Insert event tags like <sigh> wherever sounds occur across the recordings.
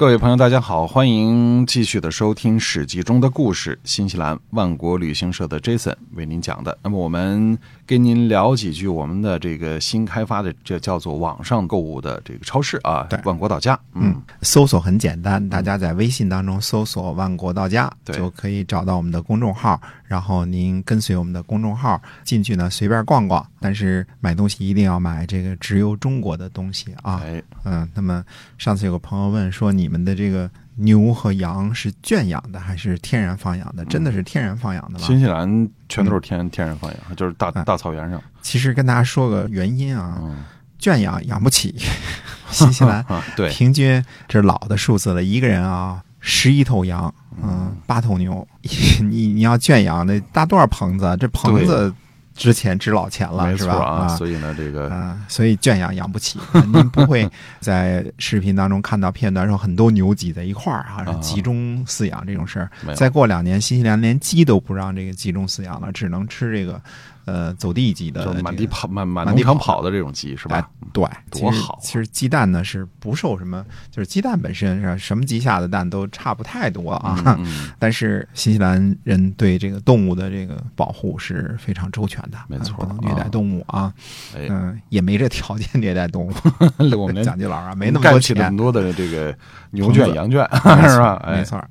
各位朋友，大家好，欢迎继续的收听《史记》中的故事。新西兰万国旅行社的 Jason 为您讲的。那么，我们跟您聊几句我们的这个新开发的这叫做网上购物的这个超市啊，对万国到家。嗯，搜索很简单，大家在微信当中搜索“万国到家”，就可以找到我们的公众号。然后您跟随我们的公众号进去呢，随便逛逛。但是买东西一定要买这个直邮中国的东西啊。哎，嗯，那么上次有个朋友问说，你们的这个牛和羊是圈养的还是天然放养的？真的是天然放养的吗？新西兰全都是天天然放养，就是大嗯大草原上。其实跟大家说个原因啊，嗯，圈养养不起，<laughs> 新西兰啊，对，平均这是老的数字了，一个人啊十一头羊，嗯，八头牛，<laughs> 你你要圈养那搭多少棚子啊？这棚子值钱值老钱了，是吧？啊。啊。所以呢，这个啊、所以圈养养不起，<laughs> 您不会在视频当中看到片段说很多牛挤在一块儿啊，啊集中饲养这种事儿。再过两年，新西兰连鸡都不让这个集中饲养了，只能吃这个呃走地鸡的、就是满地跑、满满满地跑跑的这种鸡是吧哎？对，多好啊其实鸡蛋呢是不受什么，就是鸡蛋本身是什么鸡下的蛋都差不太多啊。嗯嗯 <laughs> 但是新西兰人对这个动物的这个保护是非常周全的，没错啊不能虐待动物啊。哎，嗯，也没这条件虐待动物。<laughs> 我们连 <laughs> 讲究老啊，没那么多钱多的这个牛圈、羊圈是吧？哎没，错。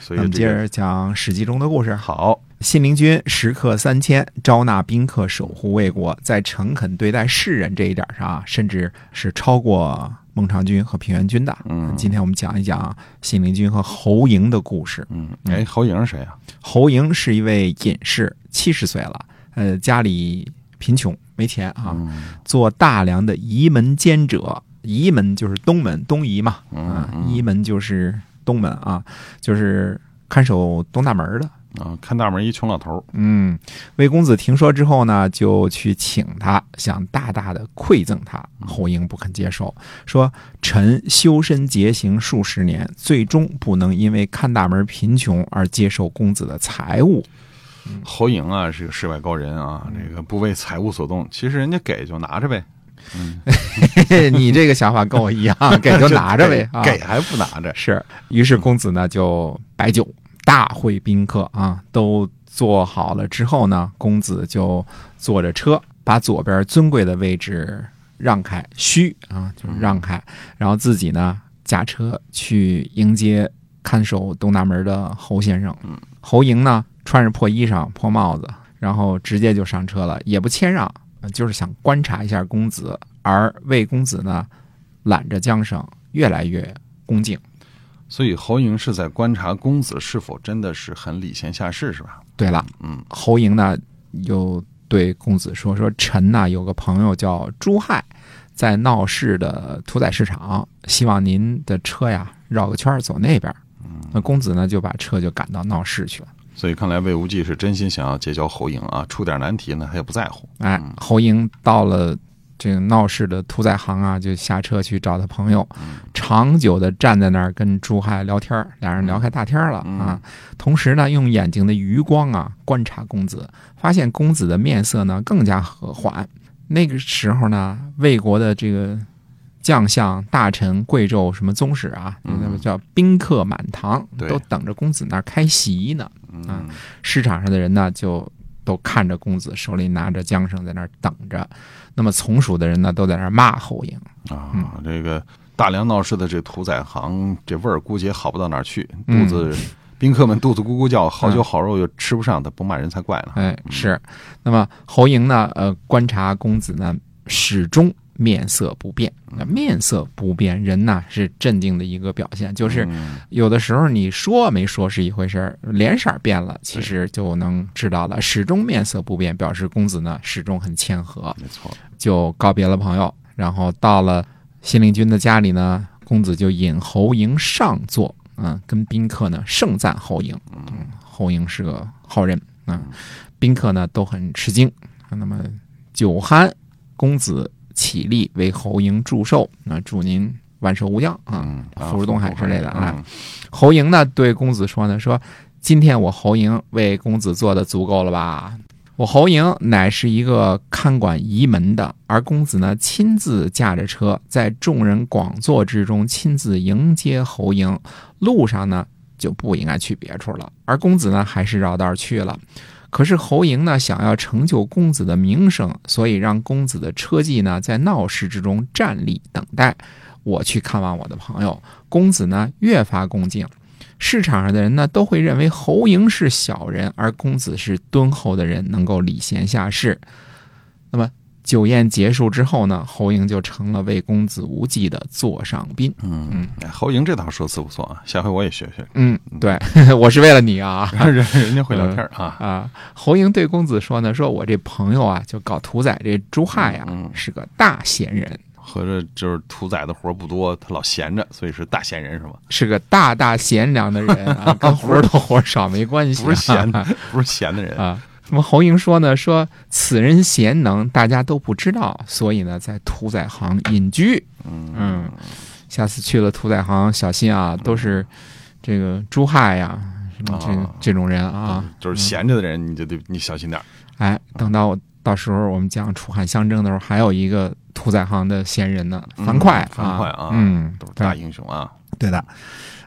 所以这个接着讲《史记》中的故事。好，信陵君食客三千，招纳宾客，守护魏国，在诚恳对待世人这一点上啊，甚至是超过孟尝君和平原君的。嗯今天我们讲一讲信陵君和侯嬴的故事。嗯，哎，侯嬴是谁啊？侯嬴是一位隐士，七十岁了，呃，家里贫穷，没钱啊，嗯做大梁的仪门监者。仪门就是东门，东夷嘛，嗯仪门就是东门啊，就是看守东大门的。啊，看大门一穷老头儿，嗯，魏公子听说之后呢，就去请他，想大大的馈赠他。侯嬴不肯接受，说：“臣修身节行数十年，最终不能因为看大门贫穷而接受公子的财物。侯莹啊是个世外高人啊，这个不为财物所动，其实人家给就拿着呗，嗯 <laughs> 你这个想法跟我一样，<laughs> 给就拿着呗。啊、给还不拿着，是，于是公子呢就摆酒大会宾客啊，都坐好了之后呢，公子就坐着车，把左边尊贵的位置让开，虚啊就是让开，然后自己呢驾车去迎接看守东大门的侯先生。侯嬴呢穿着破衣裳、破帽子，然后直接就上车了，也不谦让，就是想观察一下公子。而魏公子呢，揽着缰绳，越来越恭敬。所以侯颖是在观察公子是否真的是很礼贤下士，是吧？对了，嗯侯嬴呢又对公子说：“说臣呐有个朋友叫朱亥，在闹市的屠宰市场，希望您的车呀绕个圈走那边。”那公子呢就把车就赶到闹市去了。所以看来魏无忌是真心想要结交侯颖啊，出点难题呢他也不在乎。哎，侯嬴到了这个闹市的屠宰行啊，就下车去找他朋友，长久的站在那儿跟朱亥聊天儿，俩人聊开大天儿了啊。同时呢，用眼睛的余光啊观察公子，发现公子的面色呢更加和缓。那个时候呢，魏国的这个将相、大臣、贵胄什么宗室啊，嗯那么叫宾客满堂，都等着公子那儿开席呢。啊，市场上的人呢，就都看着公子手里拿着缰绳在那儿等着。那么从属的人呢，都在那儿骂侯赢。啊，这个大梁闹事的这屠宰行，这味儿估计也好不到哪儿去，肚嗯子。宾客们肚子咕咕叫，好酒好肉又吃不上，他不骂人才怪呢。哎，是。那么侯嬴呢，呃，观察公子呢，始终面色不变。那面色不变，人呐是镇定的一个表现。就是嗯有的时候你说没说是一回事儿，脸色变了，其实就能知道了。始终面色不变，表示公子呢始终很谦和。没错，就告别了朋友，然后到了信陵君的家里呢，公子就引侯嬴上座，嗯，跟宾客呢盛赞侯嬴，嗯，侯嬴是个好人，嗯，宾客呢都很吃惊。那么酒酣，公子起立为侯嬴祝寿，那祝您万寿无疆啊，福如东海之类的啊。嗯侯嬴呢对公子说呢，说今天我侯嬴为公子做的足够了吧？我侯嬴乃是一个看管仪门的，而公子呢亲自驾着车，在众人广座之中亲自迎接侯嬴，路上呢就不应该去别处了，而公子呢还是绕道去了。可是侯赢呢，想要成就公子的名声，所以让公子的车骑呢在闹市之中站立等待。我去看望我的朋友，公子呢越发恭敬。市场上的人呢都会认为侯赢是小人，而公子是敦厚的人，能够礼贤下士。那么酒宴结束之后呢，侯莹就成了魏公子无忌的座上宾。嗯，哎侯莹这套说辞不错啊，下回我也学学，嗯，对，<laughs> 我是为了你啊。<laughs> 人人家会聊天啊。啊，侯莹对公子说呢，说我这朋友啊，就搞屠宰这朱亥呀、嗯是个大闲人，合着就是屠宰的活儿不多，他老闲着，所以是大闲人是吗？是个大大贤良的人啊，<laughs> 跟活儿多活少没关系、啊，不是闲的，不是闲的人。啊。那么侯嬴说呢，说此人贤能，大家都不知道，所以呢，在屠宰行隐居。嗯，下次去了屠宰行，小心啊，都是这个朱亥呀，什么这、啊这种人啊。就是闲着的人，你就得你小心点儿。哎，等到到时候我们讲楚汉相争的时候，还有一个屠宰行的闲人呢，嗯樊哙、樊哙啊嗯，都是大英雄啊。对的，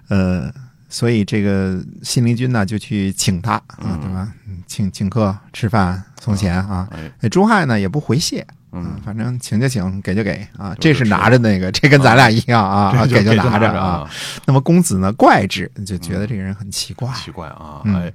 呃，所以这个信陵君呢就去请他啊，对吧？嗯请请客吃饭送钱啊。哎，那朱亥呢也不回谢，嗯，反正请就请，给就给啊。这是拿着那个，这跟咱俩一样啊，啊给就拿着啊。，那么公子呢怪之，就觉得这个人很奇怪。奇怪啊，嗯哎，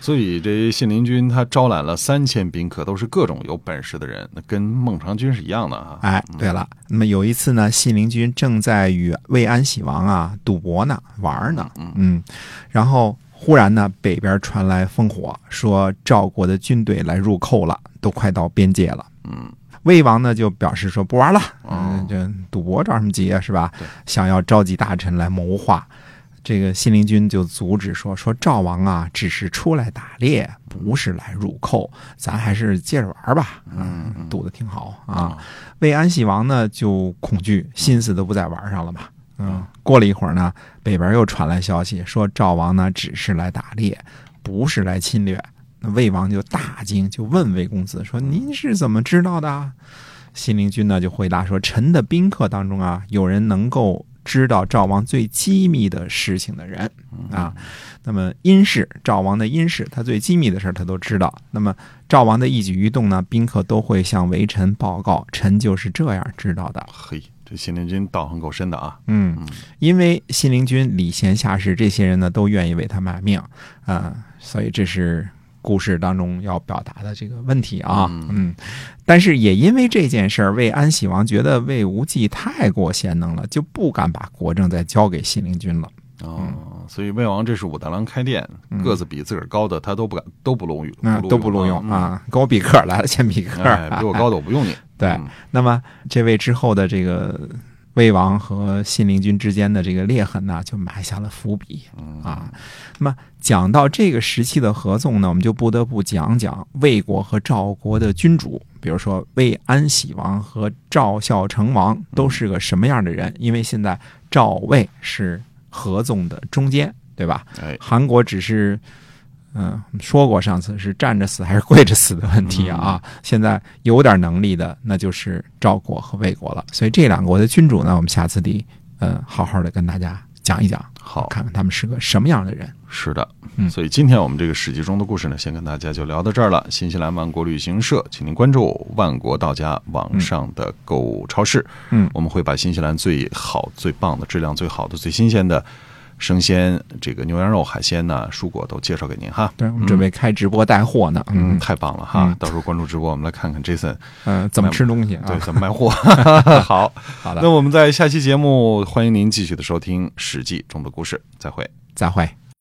所以这信陵君他招揽了三千宾客，都是各种有本事的人，那跟孟尝君是一样的啊。哎，对了，那么有一次呢，信陵君正在与魏安喜王啊赌博呢，玩呢，嗯嗯，然后忽然呢，北边传来烽火，说赵国的军队来入寇了，都快到边界了。嗯，魏王呢就表示说不玩了，哦嗯，这赌博着什么急啊，是吧对？想要召集大臣来谋划。这个信陵君就阻止说：“说赵王啊，只是出来打猎，不是来入寇，咱还是接着玩吧。嗯嗯赌的挺好啊。啊，魏安喜王呢就恐惧，心思都不在玩上了嘛。嗯，过了一会儿呢，北边又传来消息说赵王呢只是来打猎，不是来侵略。那魏王就大惊，就问魏公子说：“您是怎么知道的啊？”信陵君呢就回答说：“臣的宾客当中啊，有人能够知道赵王最机密的事情的人啊。那么殷氏，赵王的殷氏，他最机密的事儿他都知道。那么赵王的一举一动呢，宾客都会向微臣报告，臣就是这样知道的。嘿，这信陵君道行够深的啊。嗯，因为信陵君礼贤下士，这些人呢都愿意为他卖命啊、所以这是故事当中要表达的这个问题啊。嗯嗯，但是也因为这件事儿，魏安喜王觉得魏无忌太过贤能了，就不敢把国政再交给信陵君了。哦，所以魏王这是武大郎开店，个子比自个儿高的他都不敢，都不录用，那、都不录用。啊，跟我比个儿来了，先比个嗯儿、哎，比我高的我不用你。<laughs> 对嗯那么这位之后的这个魏王和信陵君之间的这个裂痕呢，就埋下了伏笔嗯啊。那么讲到这个时期的合纵呢，我们就不得不讲讲魏国和赵国的君主，比如说魏安喜王和赵孝成王都是个什么样的人？因为现在赵魏是合纵的中间，对吧？哎，韩国只是，嗯、说过上次是站着死还是跪着死的问题啊。现在有点能力的，那就是赵国和魏国了。所以这两国的君主呢，我们下次得，嗯，好好的跟大家讲一讲，好，看看他们是个什么样的人。是的，嗯所以今天我们这个史记中的故事呢，先跟大家就聊到这儿了。新西兰万国旅行社，请您关注万国到家网上的购物超市，嗯我们会把新西兰最好、最棒的、质量最好的、最新鲜的生鲜这个牛羊肉、海鲜呢、蔬果都介绍给您哈。对，我们准备开直播带货呢。嗯，嗯太棒了哈！嗯到时候关注直播，我们来看看 Jason 嗯、怎么吃东西啊？对怎么卖货。<laughs> <laughs> 好，好的那，我们在下期节目欢迎您继续的收听《史记》中的故事，再会。再会。